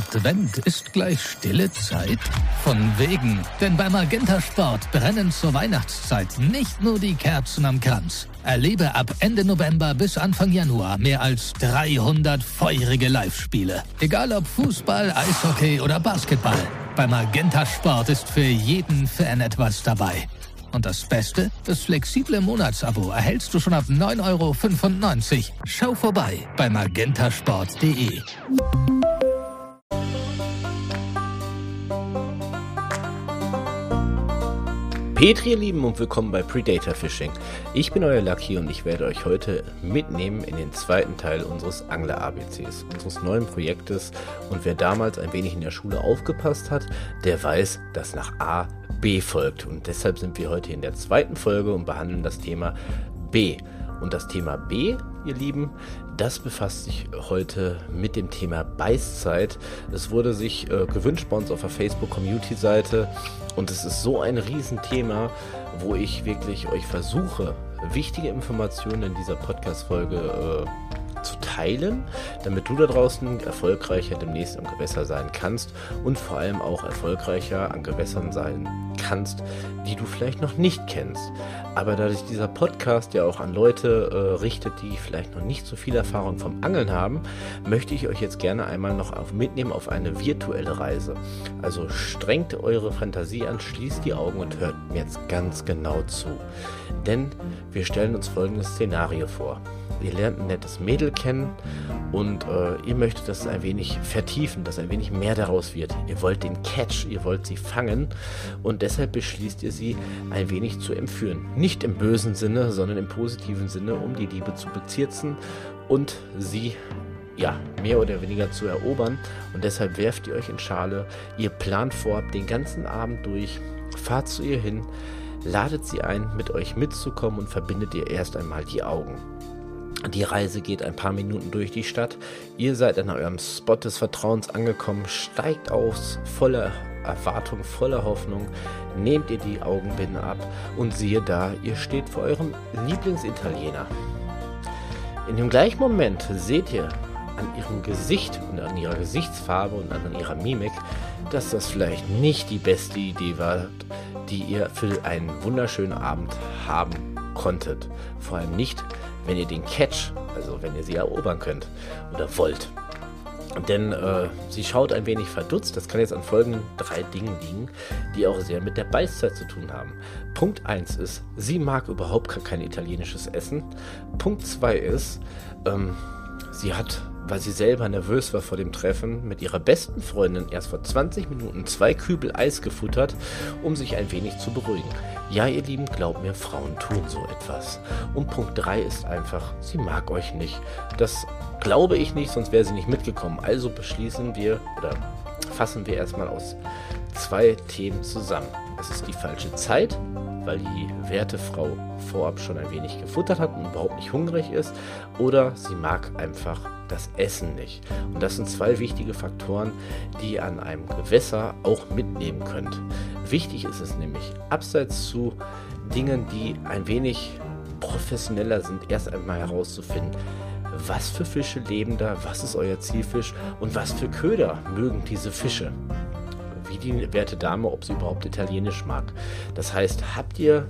Advent ist gleich stille Zeit? Von wegen, denn bei Magenta Sport brennen zur Weihnachtszeit nicht nur die Kerzen am Kranz. Erlebe ab Ende November bis Anfang Januar mehr als 300 feurige Live-Spiele. Egal ob Fußball, Eishockey oder Basketball. Bei Magenta Sport ist für jeden Fan etwas dabei. Und das Beste? Das flexible Monatsabo erhältst du schon ab 9,95 Euro. Schau vorbei bei magentasport.de. Petri, ihr Lieben, und willkommen bei Predator Fishing. Ich bin euer Lucky und ich werde euch heute mitnehmen in den zweiten Teil unseres Angler-ABCs, unseres neuen Projektes. Und wer damals ein wenig in der Schule aufgepasst hat, der weiß, dass nach A B folgt. Und deshalb sind wir heute in der zweiten Folge und behandeln das Thema B. Und das Thema B, ihr Lieben, das befasst sich heute mit dem Thema Beißzeit. Es wurde sich äh, gewünscht bei uns auf der Facebook-Community-Seite und es ist so ein Riesenthema, wo ich wirklich euch versuche, wichtige Informationen in dieser Podcast-Folge äh, zu teilen, damit du da draußen erfolgreicher demnächst am Gewässer sein kannst und vor allem auch erfolgreicher an Gewässern sein kannst, die du vielleicht noch nicht kennst. Aber da sich dieser Podcast ja auch an Leute äh, richtet, die vielleicht noch nicht so viel Erfahrung vom Angeln haben, möchte ich euch jetzt gerne einmal noch auf, mitnehmen auf eine virtuelle Reise. Also strengt eure Fantasie an, schließt die Augen und hört mir jetzt ganz genau zu. Denn wir stellen uns folgendes Szenario vor ihr lernt ein nettes Mädel kennen und äh, ihr möchtet das ein wenig vertiefen, dass ein wenig mehr daraus wird. Ihr wollt den Catch, ihr wollt sie fangen und deshalb beschließt ihr sie ein wenig zu entführen. Nicht im bösen Sinne, sondern im positiven Sinne, um die Liebe zu bezirzen und sie ja, mehr oder weniger zu erobern. Und deshalb werft ihr euch in Schale, ihr plant vorab den ganzen Abend durch, fahrt zu ihr hin, ladet sie ein, mit euch mitzukommen und verbindet ihr erst einmal die Augen. Die Reise geht ein paar Minuten durch die Stadt. Ihr seid an eurem Spot des Vertrauens angekommen, steigt aus, voller Erwartung, voller Hoffnung, nehmt ihr die Augenbinde ab und siehe da, ihr steht vor eurem Lieblingsitaliener. In dem gleichen Moment seht ihr an ihrem Gesicht und an ihrer Gesichtsfarbe und an ihrer Mimik, dass das vielleicht nicht die beste Idee war, die ihr für einen wunderschönen Abend haben konntet. Vor allem nicht, wenn ihr den Catch, also wenn ihr sie erobern könnt oder wollt. Denn äh, sie schaut ein wenig verdutzt. Das kann jetzt an folgenden drei Dingen liegen, die auch sehr mit der Beißzeit zu tun haben. Punkt 1 ist, sie mag überhaupt kein italienisches Essen. Punkt 2 ist, ähm, sie hat weil sie selber nervös war vor dem Treffen, mit ihrer besten Freundin erst vor 20 Minuten zwei Kübel Eis gefuttert, um sich ein wenig zu beruhigen. Ja, ihr Lieben, glaubt mir, Frauen tun so etwas. Und Punkt 3 ist einfach, sie mag euch nicht. Das glaube ich nicht, sonst wäre sie nicht mitgekommen. Also beschließen wir oder fassen wir erstmal aus zwei Themen zusammen. Es ist die falsche Zeit, weil die werte Frau vorab schon ein wenig gefuttert hat und überhaupt nicht hungrig ist, oder sie mag einfach das Essen nicht. Und das sind zwei wichtige Faktoren, die ihr an einem Gewässer auch mitnehmen könnt. Wichtig ist es nämlich, abseits zu Dingen, die ein wenig professioneller sind, erst einmal herauszufinden, was für Fische leben da, was ist euer Zielfisch und was für Köder mögen diese Fische wie die werte Dame, ob sie überhaupt Italienisch mag. Das heißt, habt ihr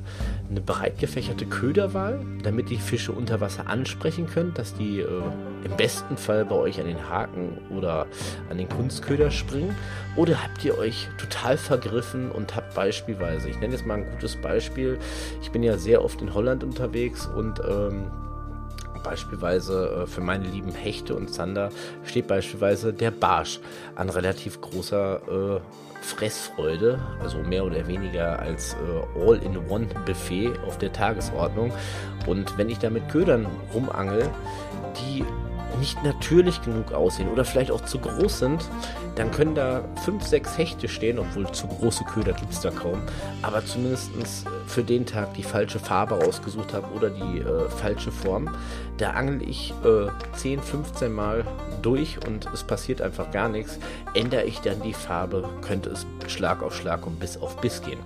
eine breit gefächerte Köderwahl, damit die Fische unter Wasser ansprechen könnt, dass die äh, im besten Fall bei euch an den Haken oder an den Kunstköder springen? Oder habt ihr euch total vergriffen und habt beispielsweise, ich nenne jetzt mal ein gutes Beispiel, ich bin ja sehr oft in Holland unterwegs und ähm, Beispielsweise äh, für meine lieben Hechte und Zander steht beispielsweise der Barsch an relativ großer äh, Fressfreude, also mehr oder weniger als äh, All-in-One-Buffet auf der Tagesordnung. Und wenn ich da mit Ködern rumangel, die nicht natürlich genug aussehen oder vielleicht auch zu groß sind, dann können da fünf, sechs Hechte stehen, obwohl zu große Köder gibt es da kaum. Aber zumindest für den Tag die falsche Farbe ausgesucht habe oder die äh, falsche Form, da angel ich äh, 10, 15 Mal durch und es passiert einfach gar nichts. Ändere ich dann die Farbe, könnte es Schlag auf Schlag und Biss auf Biss gehen.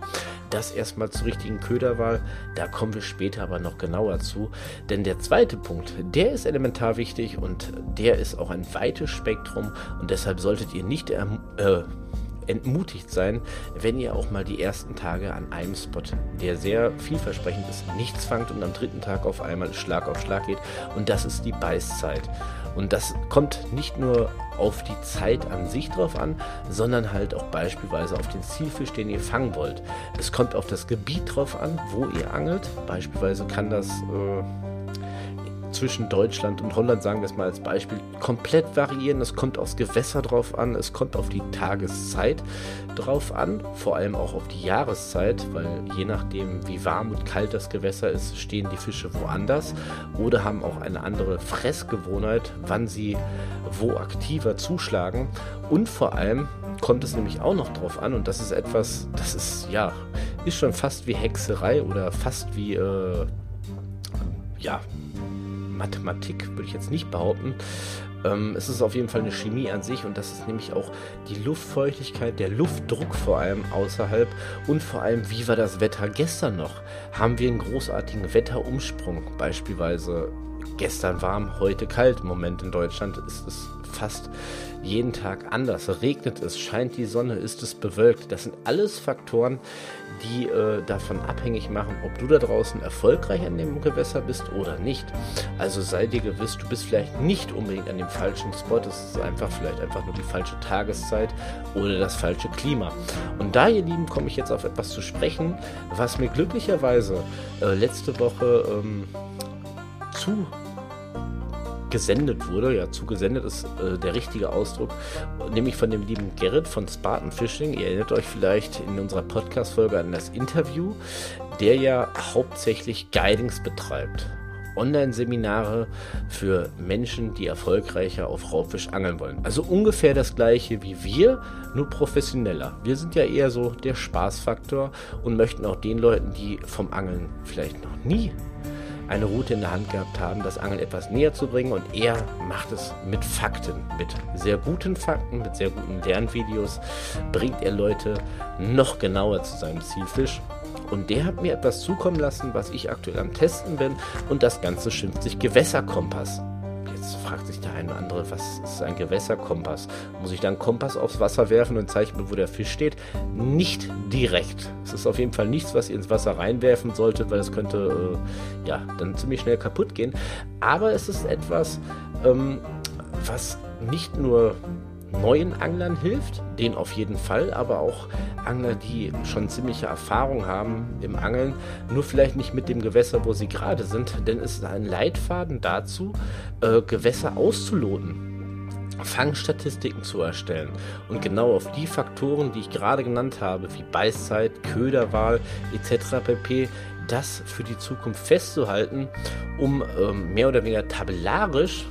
Das erstmal zur richtigen Köderwahl, da kommen wir später aber noch genauer zu. Denn der zweite Punkt, der ist elementar wichtig und der ist auch ein weites Spektrum und deshalb solltet ihr nicht äh, entmutigt sein, wenn ihr auch mal die ersten Tage an einem Spot, der sehr vielversprechend ist, nichts fangt und am dritten Tag auf einmal Schlag auf Schlag geht. Und das ist die Beißzeit. Und das kommt nicht nur auf die Zeit an sich drauf an, sondern halt auch beispielsweise auf den Zielfisch, den ihr fangen wollt. Es kommt auf das Gebiet drauf an, wo ihr angelt. Beispielsweise kann das äh, zwischen Deutschland und Holland, sagen wir es mal als Beispiel, komplett variieren. Es kommt aufs Gewässer drauf an, es kommt auf die Tageszeit drauf an, vor allem auch auf die Jahreszeit, weil je nachdem, wie warm und kalt das Gewässer ist, stehen die Fische woanders oder haben auch eine andere Fressgewohnheit, wann sie wo aktiver zuschlagen. Und vor allem kommt es nämlich auch noch drauf an, und das ist etwas, das ist ja, ist schon fast wie Hexerei oder fast wie, äh, ja, Mathematik, würde ich jetzt nicht behaupten. Ähm, es ist auf jeden Fall eine Chemie an sich und das ist nämlich auch die Luftfeuchtigkeit, der Luftdruck vor allem außerhalb und vor allem, wie war das Wetter gestern noch? Haben wir einen großartigen Wetterumsprung? Beispielsweise gestern warm, heute kalt. Im Moment in Deutschland ist es fast jeden Tag anders. Regnet es, scheint die Sonne, ist es bewölkt. Das sind alles Faktoren, die äh, davon abhängig machen, ob du da draußen erfolgreich an dem Gewässer bist oder nicht. Also sei dir gewiss, du bist vielleicht nicht unbedingt an dem falschen Spot. Es ist einfach vielleicht einfach nur die falsche Tageszeit oder das falsche Klima. Und da, ihr Lieben, komme ich jetzt auf etwas zu sprechen, was mir glücklicherweise äh, letzte Woche ähm, zu gesendet wurde. Ja, zugesendet ist äh, der richtige Ausdruck, nämlich von dem lieben Gerrit von Spartan Fishing. Ihr erinnert euch vielleicht in unserer Podcast-Folge an das Interview, der ja hauptsächlich Guidings betreibt. Online-Seminare für Menschen, die erfolgreicher auf Raubfisch angeln wollen. Also ungefähr das gleiche wie wir, nur professioneller. Wir sind ja eher so der Spaßfaktor und möchten auch den Leuten, die vom Angeln vielleicht noch nie eine Route in der Hand gehabt haben, das Angeln etwas näher zu bringen. Und er macht es mit Fakten, mit sehr guten Fakten, mit sehr guten Lernvideos, bringt er Leute noch genauer zu seinem Zielfisch. Und der hat mir etwas zukommen lassen, was ich aktuell am Testen bin. Und das Ganze schimpft sich Gewässerkompass. Jetzt fragt sich der eine oder andere, was ist ein Gewässerkompass? Muss ich dann Kompass aufs Wasser werfen und zeichnen, wo der Fisch steht? Nicht direkt. Es ist auf jeden Fall nichts, was ihr ins Wasser reinwerfen solltet, weil es könnte äh, ja dann ziemlich schnell kaputt gehen. Aber es ist etwas, ähm, was nicht nur neuen Anglern hilft, den auf jeden Fall, aber auch Angler, die schon ziemliche Erfahrung haben im Angeln, nur vielleicht nicht mit dem Gewässer, wo sie gerade sind, denn es ist ein Leitfaden dazu, äh, Gewässer auszuloten. Fangstatistiken zu erstellen und genau auf die Faktoren, die ich gerade genannt habe, wie Beißzeit, Köderwahl etc. pp, das für die Zukunft festzuhalten, um ähm, mehr oder weniger tabellarisch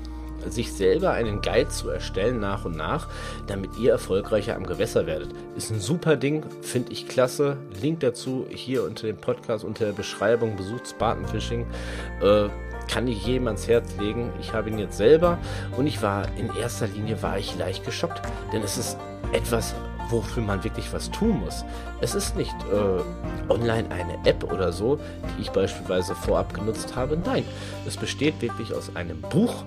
sich selber einen Guide zu erstellen nach und nach, damit ihr erfolgreicher am Gewässer werdet. Ist ein super Ding, finde ich klasse. Link dazu hier unter dem Podcast, unter der Beschreibung. Besucht Spartan Fishing. Äh, kann ich jedem ans Herz legen. Ich habe ihn jetzt selber und ich war in erster Linie war ich leicht geschockt, denn es ist etwas, wofür man wirklich was tun muss. Es ist nicht äh, online eine App oder so, die ich beispielsweise vorab genutzt habe. Nein, es besteht wirklich aus einem Buch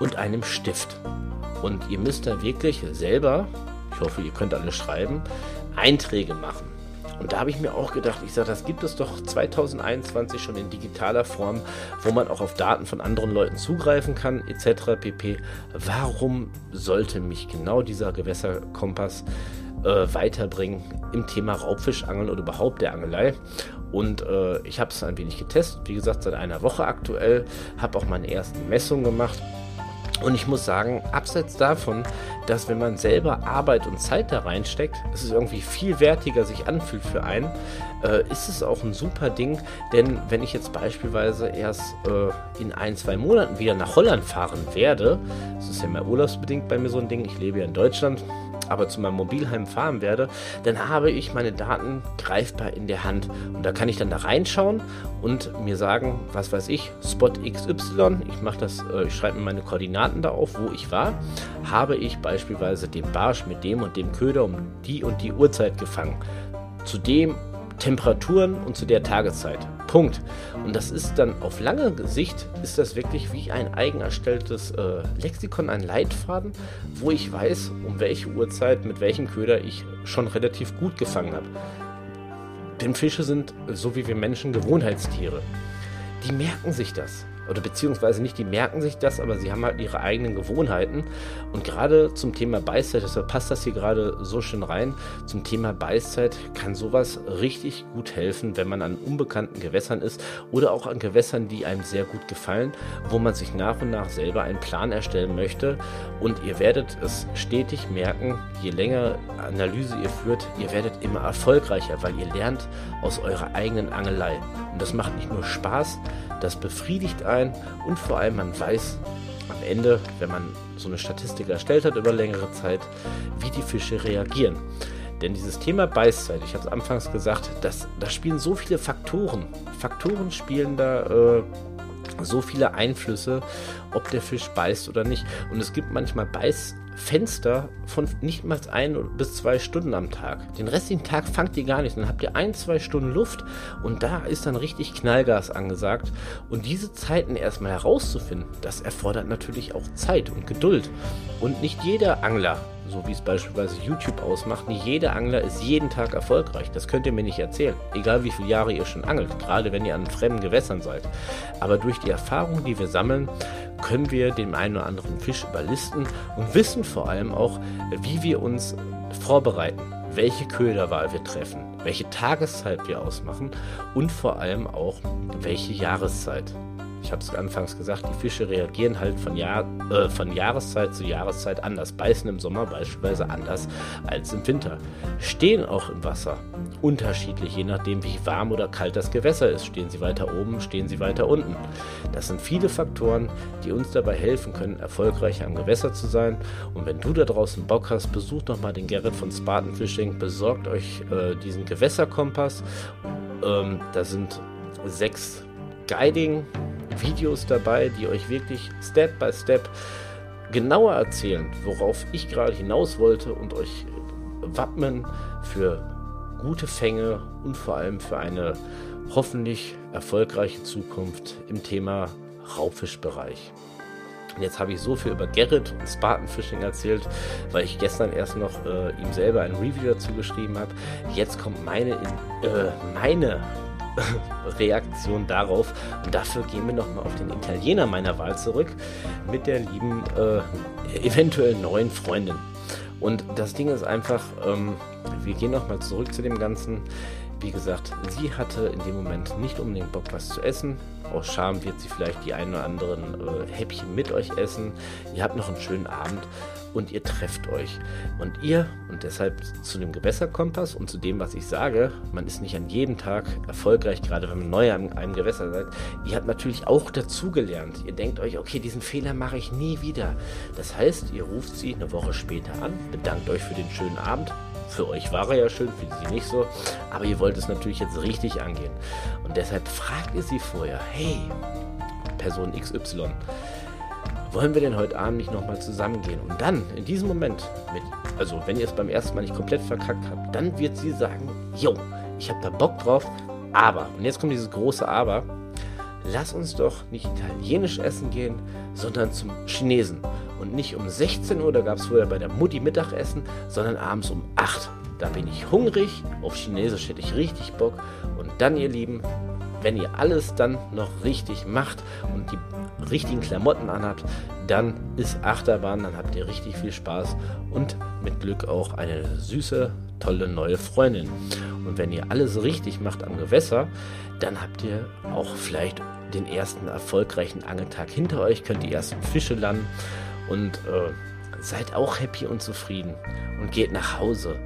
und einem Stift. Und ihr müsst da wirklich selber, ich hoffe, ihr könnt alle schreiben, Einträge machen. Und da habe ich mir auch gedacht, ich sage, das gibt es doch 2021 schon in digitaler Form, wo man auch auf Daten von anderen Leuten zugreifen kann, etc. pp. Warum sollte mich genau dieser Gewässerkompass äh, weiterbringen im Thema Raubfischangeln oder überhaupt der Angelei? Und äh, ich habe es ein wenig getestet, wie gesagt, seit einer Woche aktuell, habe auch meine ersten Messungen gemacht und ich muss sagen, abseits davon, dass wenn man selber Arbeit und Zeit da reinsteckt, es ist irgendwie viel wertiger sich anfühlt für einen, äh, ist es auch ein super Ding. Denn wenn ich jetzt beispielsweise erst äh, in ein, zwei Monaten wieder nach Holland fahren werde, das ist ja mehr urlaubsbedingt bei mir so ein Ding, ich lebe ja in Deutschland, aber zu meinem Mobilheim fahren werde, dann habe ich meine Daten greifbar in der Hand. Und da kann ich dann da reinschauen und mir sagen, was weiß ich, Spot XY, ich mache das, äh, ich schreibe mir meine Koordinaten da auf, wo ich war, habe ich beispielsweise den Barsch mit dem und dem Köder um die und die Uhrzeit gefangen. Zu dem Temperaturen und zu der Tageszeit. Punkt. Und das ist dann auf lange Sicht, ist das wirklich wie ein eigen erstelltes äh, Lexikon, ein Leitfaden, wo ich weiß, um welche Uhrzeit, mit welchem Köder ich schon relativ gut gefangen habe. Denn Fische sind, so wie wir Menschen, Gewohnheitstiere. Die merken sich das oder beziehungsweise nicht, die merken sich das, aber sie haben halt ihre eigenen Gewohnheiten. Und gerade zum Thema Beißzeit, deshalb passt das hier gerade so schön rein, zum Thema Beißzeit kann sowas richtig gut helfen, wenn man an unbekannten Gewässern ist oder auch an Gewässern, die einem sehr gut gefallen, wo man sich nach und nach selber einen Plan erstellen möchte. Und ihr werdet es stetig merken, je länger Analyse ihr führt, ihr werdet immer erfolgreicher, weil ihr lernt aus eurer eigenen Angelei. Und das macht nicht nur Spaß, das befriedigt einen und vor allem man weiß am Ende, wenn man so eine Statistik erstellt hat über längere Zeit, wie die Fische reagieren. Denn dieses Thema Beißzeit, ich habe es anfangs gesagt, das, da spielen so viele Faktoren. Faktoren spielen da äh, so viele Einflüsse, ob der Fisch beißt oder nicht. Und es gibt manchmal Beiß Fenster von nicht mal ein bis zwei Stunden am Tag. Den restlichen Tag fangt ihr gar nicht. Dann habt ihr ein, zwei Stunden Luft und da ist dann richtig Knallgas angesagt. Und diese Zeiten erstmal herauszufinden, das erfordert natürlich auch Zeit und Geduld. Und nicht jeder Angler so wie es beispielsweise YouTube ausmacht, nicht jeder Angler ist jeden Tag erfolgreich. Das könnt ihr mir nicht erzählen. Egal wie viele Jahre ihr schon angelt, gerade wenn ihr an fremden Gewässern seid. Aber durch die Erfahrung, die wir sammeln, können wir den einen oder anderen Fisch überlisten und wissen vor allem auch, wie wir uns vorbereiten, welche Köderwahl wir treffen, welche Tageszeit wir ausmachen und vor allem auch welche Jahreszeit ich habe es anfangs gesagt, die Fische reagieren halt von, Jahr, äh, von Jahreszeit zu Jahreszeit anders, beißen im Sommer beispielsweise anders als im Winter, stehen auch im Wasser unterschiedlich, je nachdem wie warm oder kalt das Gewässer ist. Stehen sie weiter oben, stehen sie weiter unten. Das sind viele Faktoren, die uns dabei helfen können, erfolgreicher am Gewässer zu sein. Und wenn du da draußen Bock hast, besucht doch mal den Gerrit von Spartan Fishing, besorgt euch äh, diesen Gewässerkompass. Ähm, da sind sechs Guiding Videos dabei, die euch wirklich Step by Step genauer erzählen, worauf ich gerade hinaus wollte und euch wappnen für gute Fänge und vor allem für eine hoffentlich erfolgreiche Zukunft im Thema Raubfischbereich. Jetzt habe ich so viel über Gerrit und Spartan Fishing erzählt, weil ich gestern erst noch äh, ihm selber ein Review dazu geschrieben habe. Jetzt kommt meine, äh, meine Reaktion darauf. Und dafür gehen wir nochmal auf den Italiener meiner Wahl zurück mit der lieben, äh, eventuell neuen Freundin. Und das Ding ist einfach, ähm, wir gehen nochmal zurück zu dem Ganzen. Wie gesagt, sie hatte in dem Moment nicht unbedingt Bock, was zu essen. Aus Scham wird sie vielleicht die ein oder anderen äh, Häppchen mit euch essen. Ihr habt noch einen schönen Abend und ihr trefft euch. Und ihr, und deshalb zu dem Gewässerkompass und zu dem, was ich sage, man ist nicht an jedem Tag erfolgreich, gerade wenn man neu an einem Gewässer seid. Ihr habt natürlich auch dazugelernt. Ihr denkt euch, okay, diesen Fehler mache ich nie wieder. Das heißt, ihr ruft sie eine Woche später an, bedankt euch für den schönen Abend. Für euch war er ja schön, für sie nicht so. Aber ihr wollt es natürlich jetzt richtig angehen. Und deshalb fragt ihr sie vorher, hey, Person XY, wollen wir denn heute Abend nicht nochmal zusammengehen? Und dann, in diesem Moment, mit, also wenn ihr es beim ersten Mal nicht komplett verkackt habt, dann wird sie sagen, yo, ich habe da Bock drauf, aber, und jetzt kommt dieses große Aber, lass uns doch nicht italienisch essen gehen, sondern zum Chinesen. Und nicht um 16 Uhr, da gab es vorher bei der Mutti Mittagessen, sondern abends um 8. Da bin ich hungrig, auf Chinesisch hätte ich richtig Bock. Und dann, ihr Lieben, wenn ihr alles dann noch richtig macht und die richtigen Klamotten anhabt, dann ist Achterbahn, dann habt ihr richtig viel Spaß und mit Glück auch eine süße, tolle neue Freundin. Und wenn ihr alles richtig macht am Gewässer, dann habt ihr auch vielleicht den ersten erfolgreichen Angeltag hinter euch, könnt die ersten Fische landen und äh, seid auch happy und zufrieden und geht nach Hause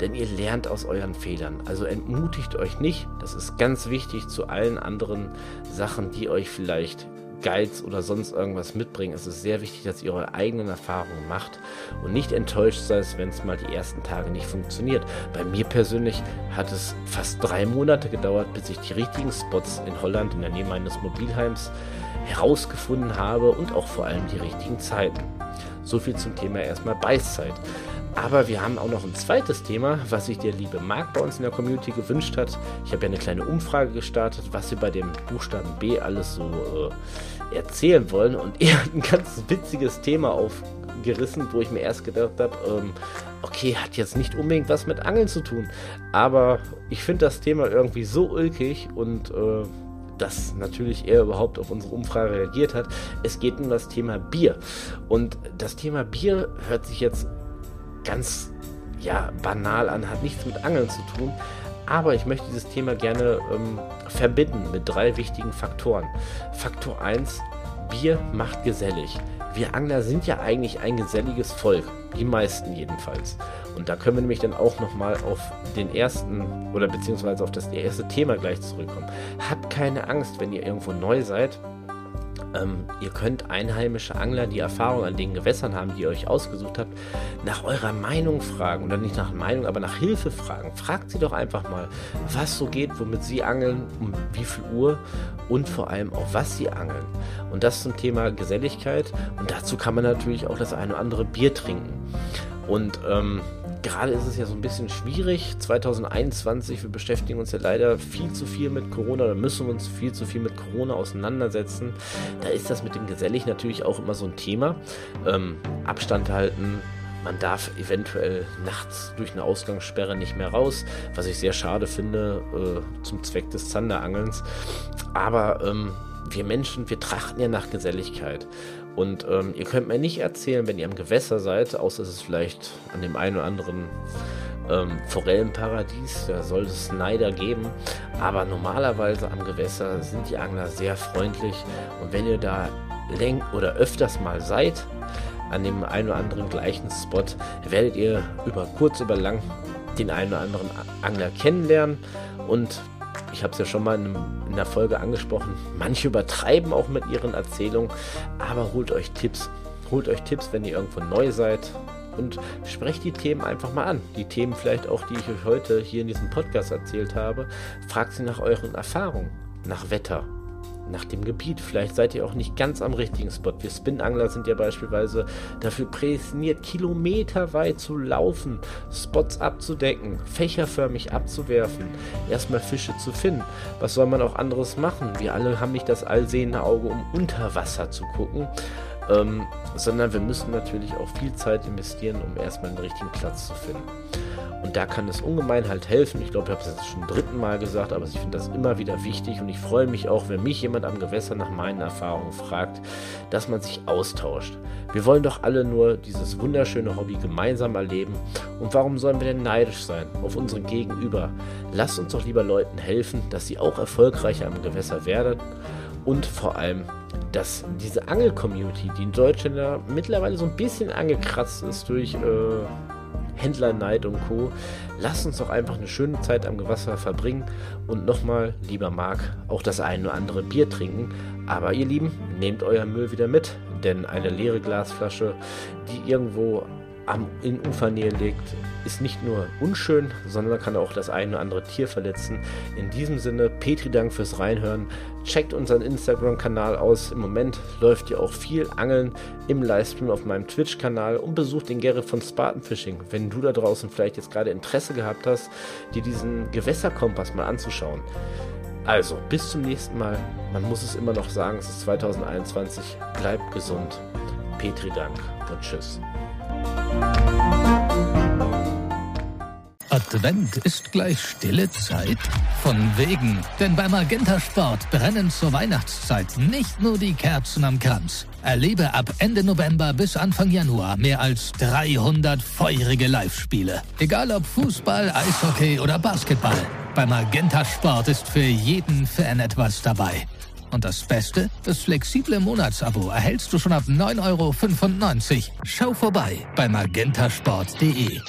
denn ihr lernt aus euren Fehlern. Also entmutigt euch nicht. Das ist ganz wichtig zu allen anderen Sachen, die euch vielleicht Guides oder sonst irgendwas mitbringen. Es ist sehr wichtig, dass ihr eure eigenen Erfahrungen macht und nicht enttäuscht seid, wenn es mal die ersten Tage nicht funktioniert. Bei mir persönlich hat es fast drei Monate gedauert, bis ich die richtigen Spots in Holland in der Nähe meines Mobilheims herausgefunden habe und auch vor allem die richtigen Zeiten. So viel zum Thema erstmal Beißzeit. Aber wir haben auch noch ein zweites Thema, was sich der liebe Marc bei uns in der Community gewünscht hat. Ich habe ja eine kleine Umfrage gestartet, was wir bei dem Buchstaben B alles so äh, erzählen wollen. Und er hat ein ganz witziges Thema aufgerissen, wo ich mir erst gedacht habe, ähm, okay, hat jetzt nicht unbedingt was mit Angeln zu tun. Aber ich finde das Thema irgendwie so ulkig und äh, dass natürlich er überhaupt auf unsere Umfrage reagiert hat. Es geht um das Thema Bier. Und das Thema Bier hört sich jetzt ganz ja, banal an, hat nichts mit Angeln zu tun. Aber ich möchte dieses Thema gerne ähm, verbinden mit drei wichtigen Faktoren. Faktor 1, Bier macht gesellig. Wir Angler sind ja eigentlich ein geselliges Volk. Die meisten jedenfalls. Und da können wir nämlich dann auch nochmal auf den ersten oder beziehungsweise auf das erste Thema gleich zurückkommen. Habt keine Angst, wenn ihr irgendwo neu seid ähm, ihr könnt einheimische Angler, die Erfahrung an den Gewässern haben, die ihr euch ausgesucht habt, nach eurer Meinung fragen. Oder nicht nach Meinung, aber nach Hilfe fragen. Fragt sie doch einfach mal, was so geht, womit sie angeln, um wie viel Uhr und vor allem auch was sie angeln. Und das zum Thema Geselligkeit. Und dazu kann man natürlich auch das eine oder andere Bier trinken. Und ähm, gerade ist es ja so ein bisschen schwierig. 2021, wir beschäftigen uns ja leider viel zu viel mit Corona oder müssen uns viel zu viel mit Corona auseinandersetzen. Da ist das mit dem Gesellig natürlich auch immer so ein Thema. Ähm, Abstand halten, man darf eventuell nachts durch eine Ausgangssperre nicht mehr raus, was ich sehr schade finde äh, zum Zweck des Zanderangelns. Aber ähm, wir Menschen, wir trachten ja nach Geselligkeit. Und ähm, ihr könnt mir nicht erzählen, wenn ihr am Gewässer seid, außer es ist vielleicht an dem einen oder anderen ähm, Forellenparadies, da soll es Neider geben. Aber normalerweise am Gewässer sind die Angler sehr freundlich. Und wenn ihr da läng oder öfters mal seid, an dem einen oder anderen gleichen Spot, werdet ihr über kurz oder lang den einen oder anderen Angler kennenlernen und ich habe es ja schon mal in, in der Folge angesprochen, manche übertreiben auch mit ihren Erzählungen, aber holt euch Tipps. Holt euch Tipps, wenn ihr irgendwo neu seid und sprecht die Themen einfach mal an. Die Themen vielleicht auch, die ich euch heute hier in diesem Podcast erzählt habe. Fragt sie nach euren Erfahrungen, nach Wetter, nach dem Gebiet. Vielleicht seid ihr auch nicht ganz am richtigen Spot. Wir Spinangler sind ja beispielsweise dafür prädestiniert, kilometerweit zu laufen, Spots abzudecken, fächerförmig abzuwerfen, erstmal Fische zu finden. Was soll man auch anderes machen? Wir alle haben nicht das allsehende Auge, um unter Wasser zu gucken. Ähm, sondern wir müssen natürlich auch viel Zeit investieren, um erstmal einen richtigen Platz zu finden. Und da kann es ungemein halt helfen. Ich glaube, ich habe es jetzt schon zum dritten Mal gesagt, aber ich finde das immer wieder wichtig und ich freue mich auch, wenn mich jemand am Gewässer nach meinen Erfahrungen fragt, dass man sich austauscht. Wir wollen doch alle nur dieses wunderschöne Hobby gemeinsam erleben. Und warum sollen wir denn neidisch sein auf unseren Gegenüber? Lasst uns doch lieber Leuten helfen, dass sie auch erfolgreicher am Gewässer werden und vor allem, dass diese Angel-Community, die in Deutschland ja mittlerweile so ein bisschen angekratzt ist durch äh, Händlerneid und Co. Lasst uns doch einfach eine schöne Zeit am Gewässer verbringen und nochmal, lieber Marc, auch das eine oder andere Bier trinken. Aber ihr Lieben, nehmt euer Müll wieder mit, denn eine leere Glasflasche, die irgendwo am, in Ufernähe liegt, ist nicht nur unschön, sondern kann auch das eine oder andere Tier verletzen. In diesem Sinne, Petri Dank fürs Reinhören. Checkt unseren Instagram-Kanal aus. Im Moment läuft ja auch viel Angeln im Livestream auf meinem Twitch-Kanal und besucht den Gerrit von Spartan Fishing. Wenn du da draußen vielleicht jetzt gerade Interesse gehabt hast, dir diesen Gewässerkompass mal anzuschauen. Also, bis zum nächsten Mal. Man muss es immer noch sagen, es ist 2021. Bleibt gesund. Petri Dank und tschüss. Advent ist gleich stille Zeit? Von wegen, denn beim Magenta Sport brennen zur Weihnachtszeit nicht nur die Kerzen am Kranz. Erlebe ab Ende November bis Anfang Januar mehr als 300 feurige Live-Spiele. Egal ob Fußball, Eishockey oder Basketball. Beim Magenta Sport ist für jeden Fan etwas dabei. Und das Beste? Das flexible Monatsabo erhältst du schon ab 9,95 Euro. Schau vorbei bei magentasport.de.